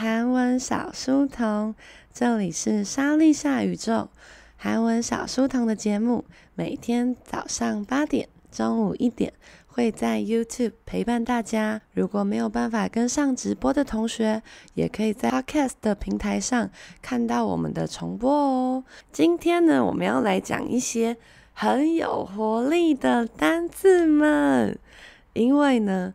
韩文小书童，这里是莎莉夏宇宙韩文小书童的节目，每天早上八点、中午一点会在 YouTube 陪伴大家。如果没有办法跟上直播的同学，也可以在 Podcast 的平台上看到我们的重播哦。今天呢，我们要来讲一些很有活力的单字们。因为呢，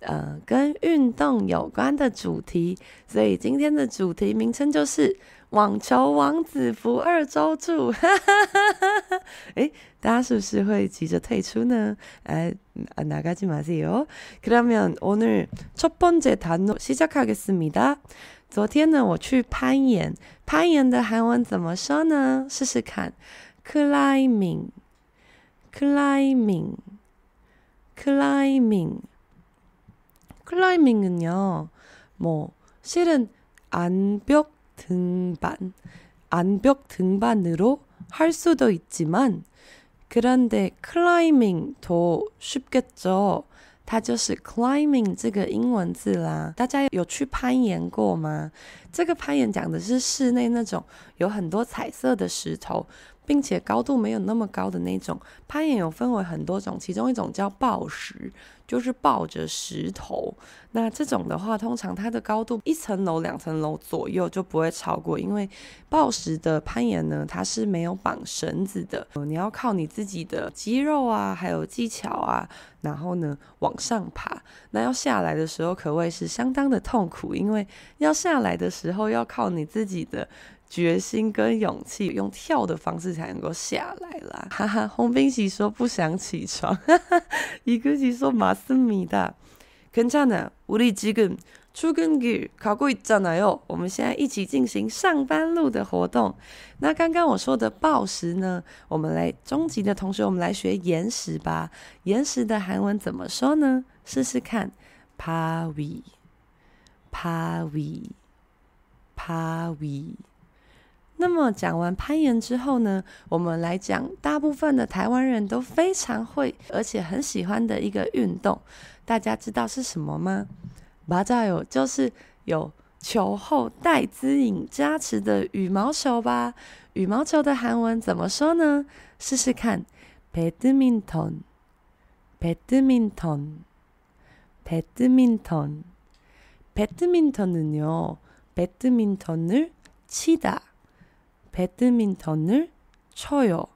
呃，跟运动有关的主题，所以今天的主题名称就是“网球王子不二周助”。诶，大家是不是会急着退出呢？哎，나가지마세요그러면오늘첫번째단어시작하겠습니다。昨天呢，我去攀岩，攀岩的韩文怎么说呢？试试看，climbing，climbing，climbing。 클라이밍은요, 뭐, 실은 암벽 등반, 암벽 등반으로 할 수도 있지만, 그런데 클라이밍 더 쉽겠죠. 它就是 climbing 这个英文字啦。大家有去攀岩过吗？这个攀岩讲的是室内那种有很多彩色的石头。 并且高度没有那么高的那种攀岩有分为很多种，其中一种叫抱石，就是抱着石头。那这种的话，通常它的高度一层楼、两层楼左右就不会超过，因为抱石的攀岩呢，它是没有绑绳子的，你要靠你自己的肌肉啊，还有技巧啊，然后呢往上爬。那要下来的时候，可谓是相当的痛苦，因为要下来的时候要靠你自己的。决心跟勇气，用跳的方式才能够下来啦！哈哈，洪冰喜说不想起床，哈哈，伊格喜说马斯米的，괜찮아우리지금출근길가고있잖아요。我们现在一起进行上班路的活动。那刚刚我说的抱石呢？我们来中级的同学，我们来学岩石吧。岩石的韩文怎么说呢？试试看，바위바위바위。 那么讲完攀岩之后呢，我们来讲大部分的台湾人都非常会而且很喜欢的一个运动，大家知道是什么吗？맞아요，就是有球后戴资颖加持的羽毛球吧。羽毛球的韩文怎么说呢？试试看，배드민턴，배드민턴，배드민턴，배드민턴은요배드민턴을치다 배드민턴을 쳐요。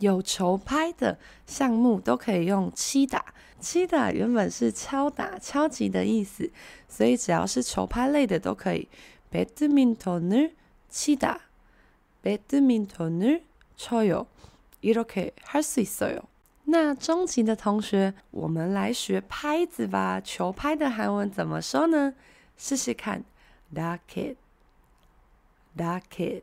有球拍的项目都可以用치다。치다原本是敲打、敲击的意思，所以只要是球拍类的都可以。배드민턴을치다。배드민턴을쳐요。이렇게할수있어요。那中级的同学，我们来学拍子吧。球拍的韩文怎么说呢？试试看，racket，racket。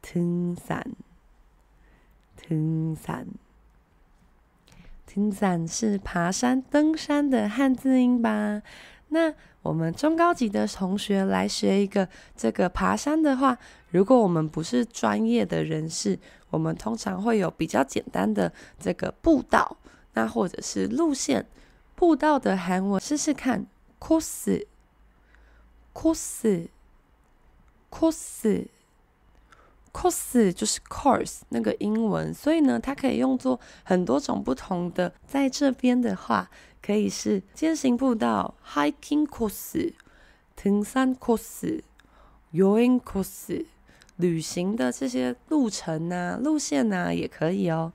登山，登山，登山是爬山、登山的汉字音吧？那我们中高级的同学来学一个这个爬山的话，如果我们不是专业的人士，我们通常会有比较简单的这个步道，那或者是路线。步道的韩文试试看，코 course 就是 course 那个英文，所以呢，它可以用作很多种不同的。在这边的话，可以是健行步道 hiking course、登山 course、游泳 course、旅行的这些路程啊、路线呐、啊，也可以哦。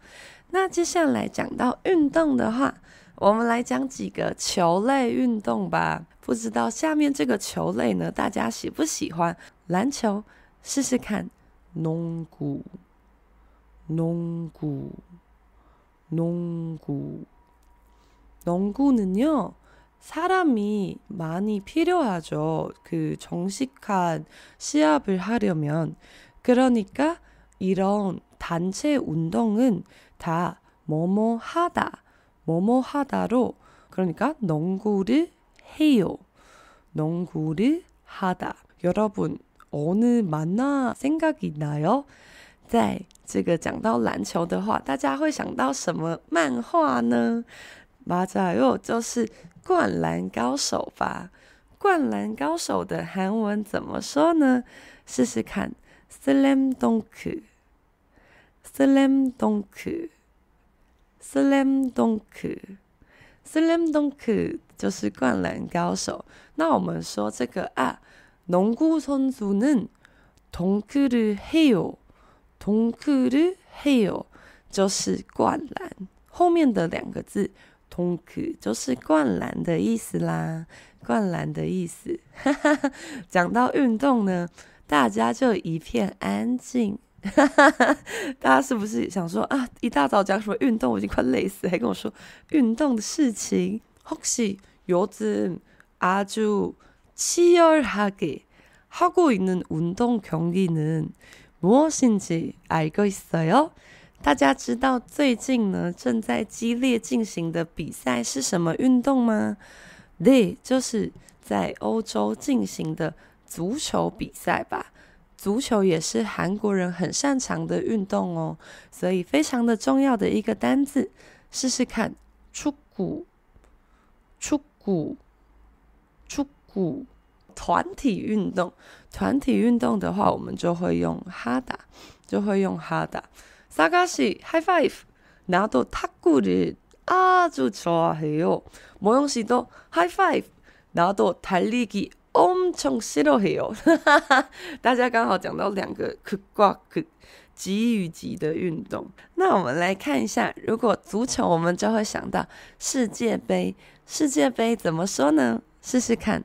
那接下来讲到运动的话，我们来讲几个球类运动吧。不知道下面这个球类呢，大家喜不喜欢篮球？试试看。 농 구， 농 구， 농 구， 농구는요 사람이 많이 필요하죠 그 정식한 시합을 하려면 그러니까 이런 단체 운동은 다 뭐뭐 하다 뭐뭐 하다로 그러니까 농구를 해요 농구를 하다 여러분 어느만화생각이나요？在这个讲到篮球的话，大家会想到什么漫画呢？맞아요，就是《灌篮高手》吧。《灌篮高手》的韩文怎么说呢？试试看，slam dunk，slam dunk，slam dunk，slam dunk 就是灌篮高手。那我们说这个啊。 농구선수는덩크를해요덩크를해요就是灌篮。后面的两个字동크就是灌篮的意思啦，灌篮的意思。哈哈哈，讲到运动呢，大家就一片安静。哈哈哈，大家是不是想说啊，一大早讲什么运动，我已经快累死，还跟我说运动的事情？혹시요즘아주 치열하게 하고 있는 운동 경기는 무엇인지 알고 있어요? 大家知道最近呢正在激烈进行的比赛是什么运动吗？对，就是在欧洲进行的足球比赛吧。足球也是韩国人很擅长的运动哦，所以非常的重要的一个单字，试试看，축구，축구，축 구。团体运动，团体运动的话，我们就会用哈达，就会用哈达。사가시 high five，나도탁구를아주좋아해요。모영씨도 high five，나도달리기엄청싫어해요。大家刚好讲到两个극과극，极与极的运动。那我们来看一下，如果足球，我们就会想到世界杯。世界杯怎么说呢？试试看。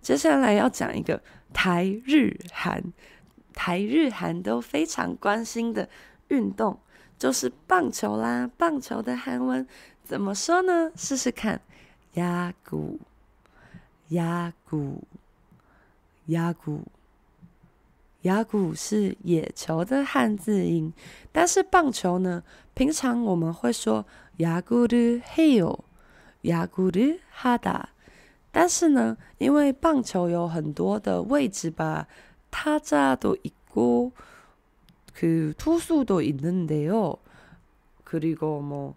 接下来要讲一个。台日韩，台日韩都非常关心的运动就是棒球啦。棒球的韩文怎么说呢？试试看，야구，야구，야구，야구是野球的汉字音。但是棒球呢，平常我们会说야구를해요，야구를하다。 但是呢，因为棒球有很多的位置吧，타자도있고그투수도있는데요그리고뭐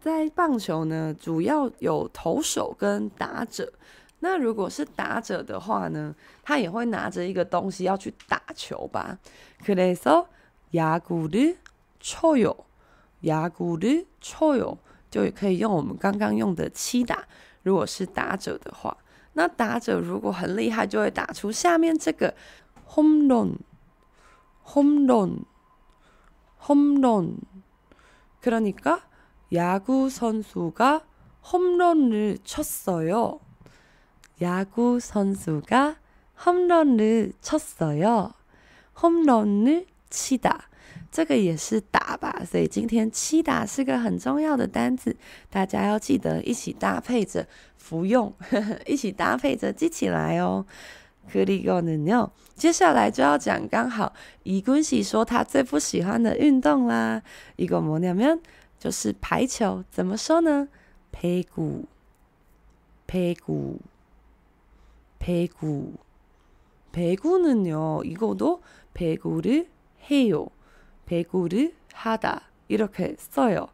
在棒球呢，主要有投手跟打者。那如果是打者的话呢，他也会拿着一个东西要去打球吧。그래서야구를쳐요야구를쳐요就可以用我们刚刚用的七打。 如果是打者的话，那打者如果很厉害，就会打出下面这个 home run, home run, home run。그러니까야구선수가 홈런을 쳤어요. 야구 선수가 홈런을 쳤어요. 홈런을 치다， 这个也是打吧，所以今天치다是个很重要的单字，大家要记得一起搭配着服用，呵呵一起搭配着记起来哦。그리고는요，接下来就要讲刚好이군 씨说他最不喜欢的运动啦，이거뭐냐면就是排球，怎么说呢？배구 배구 배구 배구는요, 이거도 배구를 해요. 배구를 하다. 이렇게 써요.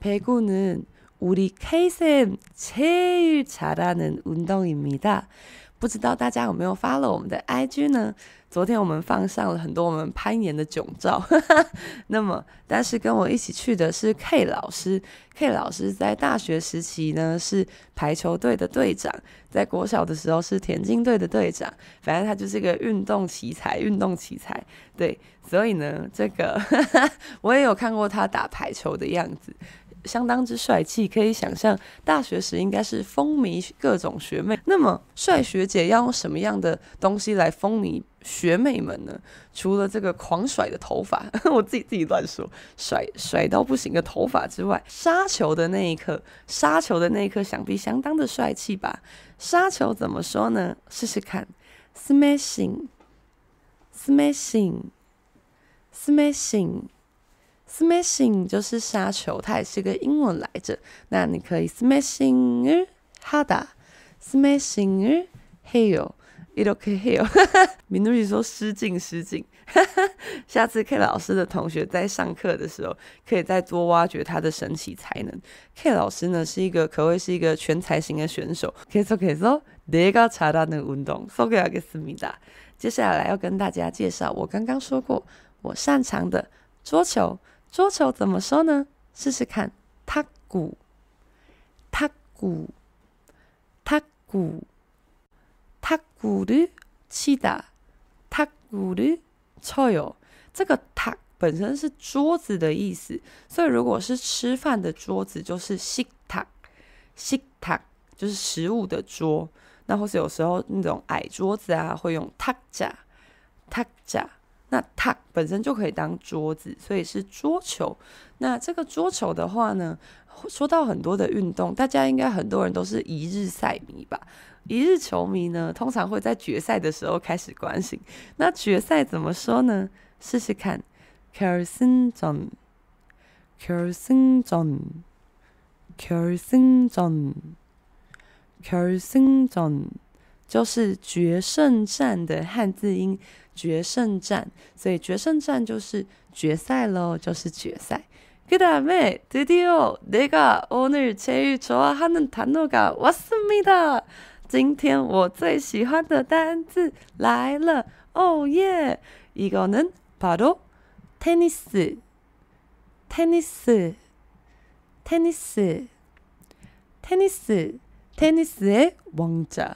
배구는 우리 K-쌤 제일 잘하는 운동입니다. 不知道大家有没有发了我们的 IG 呢？昨天我们放上了很多我们攀岩的囧照，那么但是跟我一起去的是 K 老师，K 老师在大学时期呢是排球队的队长，在国小的时候是田径队的队长，反正他就是一个运动奇才，运动奇才，对，所以呢，这个 我也有看过他打排球的样子。相当之帅气，可以想象大学时应该是风靡各种学妹。那么帅学姐要用什么样的东西来风靡学妹们呢？除了这个狂甩的头发，我自己自己乱说，甩甩到不行的头发之外，杀球的那一刻，杀球的那一刻想必相当的帅气吧？杀球怎么说呢？试试看，smashing，smashing，smashing。Smashing smashing 就是杀球，它也是个英文来着。那你可以 smashing harder。Smashing hail，一路可以 hail。明露西说失敬失敬，下次 K 老师的同学在上课的时候，可以再多挖掘他的神奇才能。K 老师呢是一个可谓是一个全才型的选手。可以说可以说，第一个查到那个运动，送给阿克思密达。接下来要跟大家介绍我刚刚说过我擅长的桌球。桌球怎么说呢？试试看，타구，타구，타구，타구를치다，타구를쳐요。这个탁本身是桌子的意思，所以如果是吃饭的桌子，就是식탁，식탁就是食物的桌。那或是有时候那种矮桌子啊，会用탁 자， 탁 자。 那榻本身就可以当桌子所以是桌球。那这个桌球的话呢说到很多的运动大家应该很多人都是一日赛迷吧。一日球迷呢通常会在决赛的时候开始关心那决赛怎么说呢？试试看。Kerosene john kerosene john kerosene john kerosene john 就是决胜战的汉字音。决胜战，所以决胜战就是决赛喽，就是决赛。그다음에드디어내가오늘제일좋아하는단어가왔습니다。今天我最喜欢的单字来了，哦耶！이거는바로테니스테니스테니스테니스테니스의왕자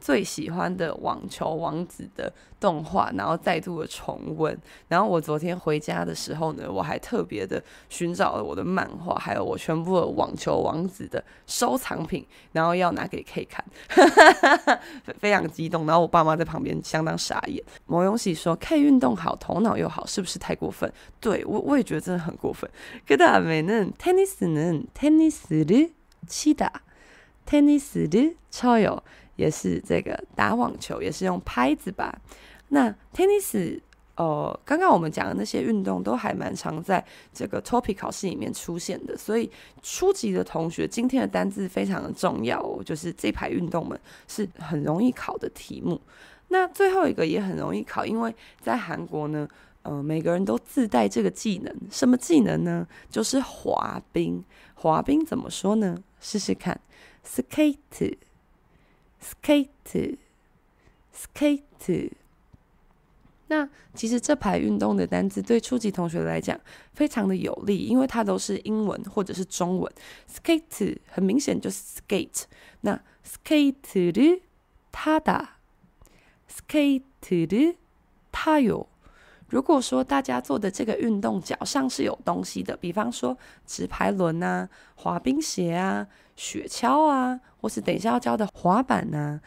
最喜欢的网球王子的动画，然后再度的重温。然后我昨天回家的时候呢，我还特别的寻找了我的漫画，还有我全部的网球王子的收藏品，然后要拿给 K 看，非常激动。然后我爸妈在旁边相当傻眼。某勇喜说 K 运动好，头脑又好，是不是太过分？对，我我也觉得真的很过分。그다음에는테니스는테니스를치다 테니스를쳐요。 也是这个打网球，也是用拍子吧。那 tennis，呃，刚刚我们讲的那些运动都还蛮常在这个 topic 考试里面出现的，所以初级的同学今天的单字非常的重要，就是这排运动们是很容易考的题目。那最后一个也很容易考，因为在韩国呢，呃，每个人都自带这个技能，什么技能呢？就是滑冰。滑冰怎么说呢？试试看，skate。skate，skate， 那其实这排运动的单词对初级同学来讲非常的有利，因为它都是英文或者是中文。skate 很明显就是 skate，那 skate를 타다，skate를 타요。如果说大家做的这个运动脚上是有东西的，比方说直排轮啊、滑冰鞋啊、 雪橇啊，或是等一下要教的滑板呐，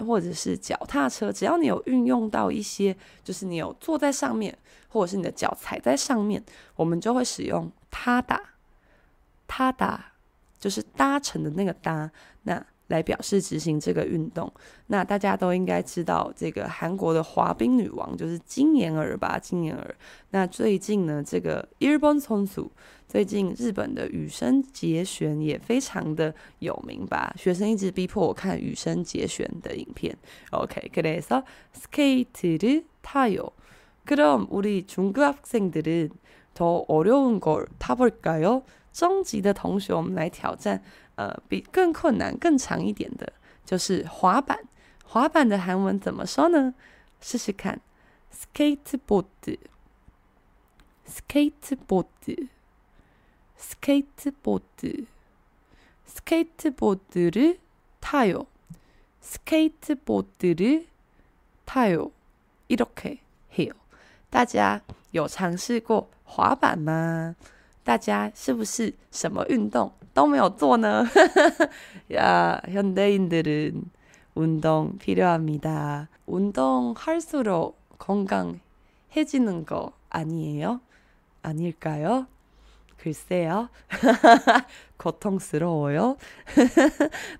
或者是脚踏车，只要你有运用到一些，就是你有坐在上面，或者是你的脚踩在上面，我们就会使用他打他打，就是搭乘的那个搭，那。来表示执行这个运动。那大家都应该知道，这个韩国的滑冰女王就是金妍儿吧？金妍儿。那最近呢，这个일본선수。最近日本的羽生结弦也非常的有名吧？学生一直逼迫我看羽生结弦的影片。OK，그래서스케이트를타요그럼우리중급학생들은더어려운걸타볼까요中级的同学，我们来挑战， 呃，比更困难、更长一点的，就是滑板。滑板的韩文怎么说呢？试试看，skateboard，skateboard。스케이트보드, 스케이트보드를 타요. 스케이트보드를 타요. 이렇게 해요. 大家有尝试过滑板吗？ 大家是不是什么运动都没有做呢？ 야, 현대인들은 운동 필요합니다. 운동할수록 건강해지는 거 아니에요? 아닐까요? 글쎄요， 고통스러워요。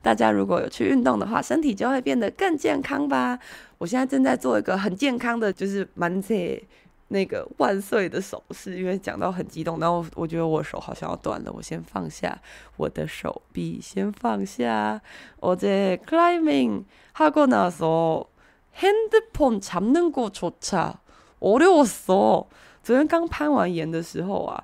大家如果有去运动的话，身体就会变得更健康吧。我现在正在做一个很健康的，就是만세 那个万岁的手势，因为讲到很激动，然后我觉得我手好像要断了，我先放下我的手臂，先放下。어제클라이밍하고나서핸드폰잡는거조차어려웠어。昨天刚攀完岩的时候啊，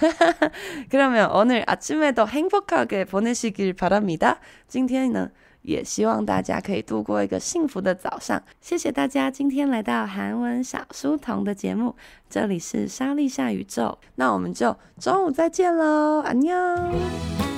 그러면 오늘 아침에도 행복하게 바랍니다. 今天呢，也希望大家可以度过一个幸福的早上。谢谢大家今天来到韩文小书童的节目，这里是莎莉夏宇宙，那我们就中午再见喽，안녕。